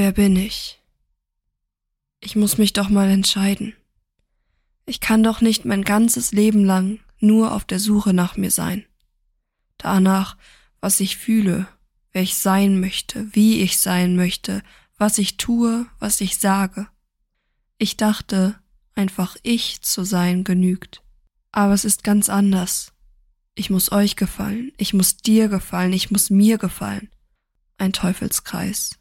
Wer bin ich? Ich muss mich doch mal entscheiden. Ich kann doch nicht mein ganzes Leben lang nur auf der Suche nach mir sein. Danach, was ich fühle, wer ich sein möchte, wie ich sein möchte, was ich tue, was ich sage. Ich dachte, einfach ich zu sein genügt. Aber es ist ganz anders. Ich muss euch gefallen, ich muss dir gefallen, ich muss mir gefallen. Ein Teufelskreis.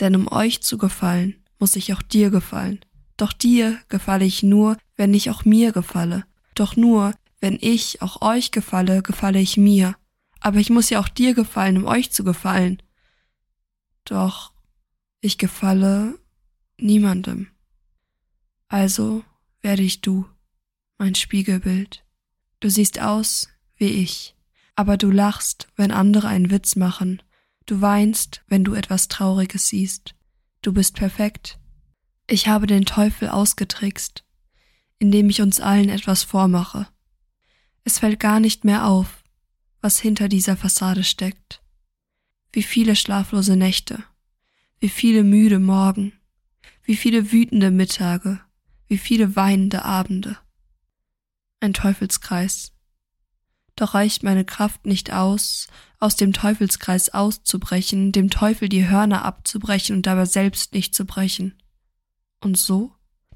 Denn um euch zu gefallen, muss ich auch dir gefallen. Doch dir gefalle ich nur, wenn ich auch mir gefalle. Doch nur, wenn ich auch euch gefalle, gefalle ich mir. Aber ich muss ja auch dir gefallen, um euch zu gefallen. Doch ich gefalle niemandem. Also werde ich du, mein Spiegelbild. Du siehst aus wie ich, aber du lachst, wenn andere einen Witz machen. Du weinst, wenn du etwas Trauriges siehst. Du bist perfekt. Ich habe den Teufel ausgetrickst, indem ich uns allen etwas vormache. Es fällt gar nicht mehr auf, was hinter dieser Fassade steckt. Wie viele schlaflose Nächte, wie viele müde Morgen, wie viele wütende Mittage, wie viele weinende Abende. Ein Teufelskreis. Doch reicht meine Kraft nicht aus, aus dem Teufelskreis auszubrechen, dem Teufel die Hörner abzubrechen und dabei selbst nicht zu brechen. Und so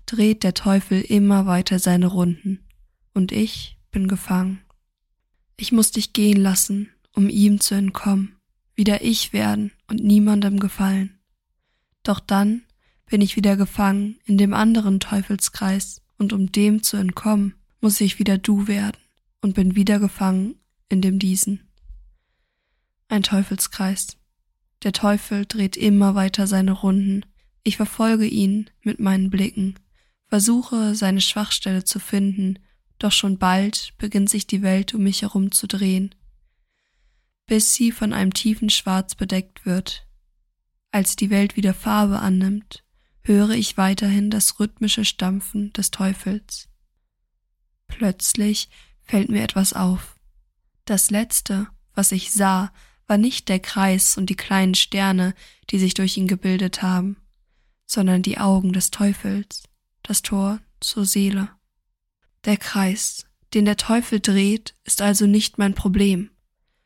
dreht der Teufel immer weiter seine Runden, und ich bin gefangen. Ich muss dich gehen lassen, um ihm zu entkommen, wieder ich werden und niemandem gefallen. Doch dann bin ich wieder gefangen in dem anderen Teufelskreis, und um dem zu entkommen, muss ich wieder du werden und bin wieder gefangen in dem diesen. Ein Teufelskreis. Der Teufel dreht immer weiter seine Runden. Ich verfolge ihn mit meinen Blicken, versuche seine Schwachstelle zu finden, doch schon bald beginnt sich die Welt um mich herum zu drehen, bis sie von einem tiefen Schwarz bedeckt wird. Als die Welt wieder Farbe annimmt, höre ich weiterhin das rhythmische Stampfen des Teufels. Plötzlich fällt mir etwas auf. Das letzte, was ich sah, war nicht der Kreis und die kleinen Sterne, die sich durch ihn gebildet haben, sondern die Augen des Teufels, das Tor zur Seele. Der Kreis, den der Teufel dreht, ist also nicht mein Problem,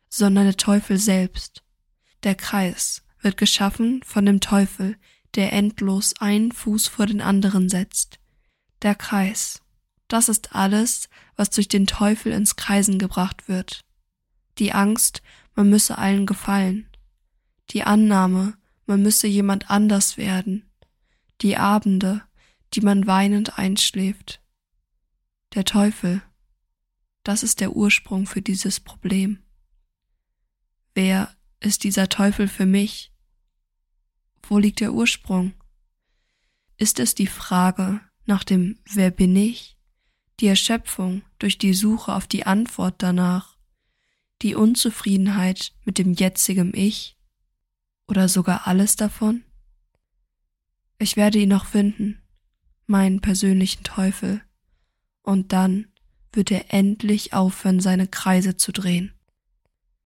sondern der Teufel selbst. Der Kreis wird geschaffen von dem Teufel, der endlos einen Fuß vor den anderen setzt. Der Kreis. Das ist alles, was durch den Teufel ins Kreisen gebracht wird. Die Angst, man müsse allen gefallen. Die Annahme, man müsse jemand anders werden. Die Abende, die man weinend einschläft. Der Teufel. Das ist der Ursprung für dieses Problem. Wer ist dieser Teufel für mich? Wo liegt der Ursprung? Ist es die Frage nach dem Wer bin ich? Die Erschöpfung durch die Suche auf die Antwort danach? Die Unzufriedenheit mit dem jetzigen Ich? Oder sogar alles davon? Ich werde ihn noch finden, meinen persönlichen Teufel, und dann wird er endlich aufhören, seine Kreise zu drehen.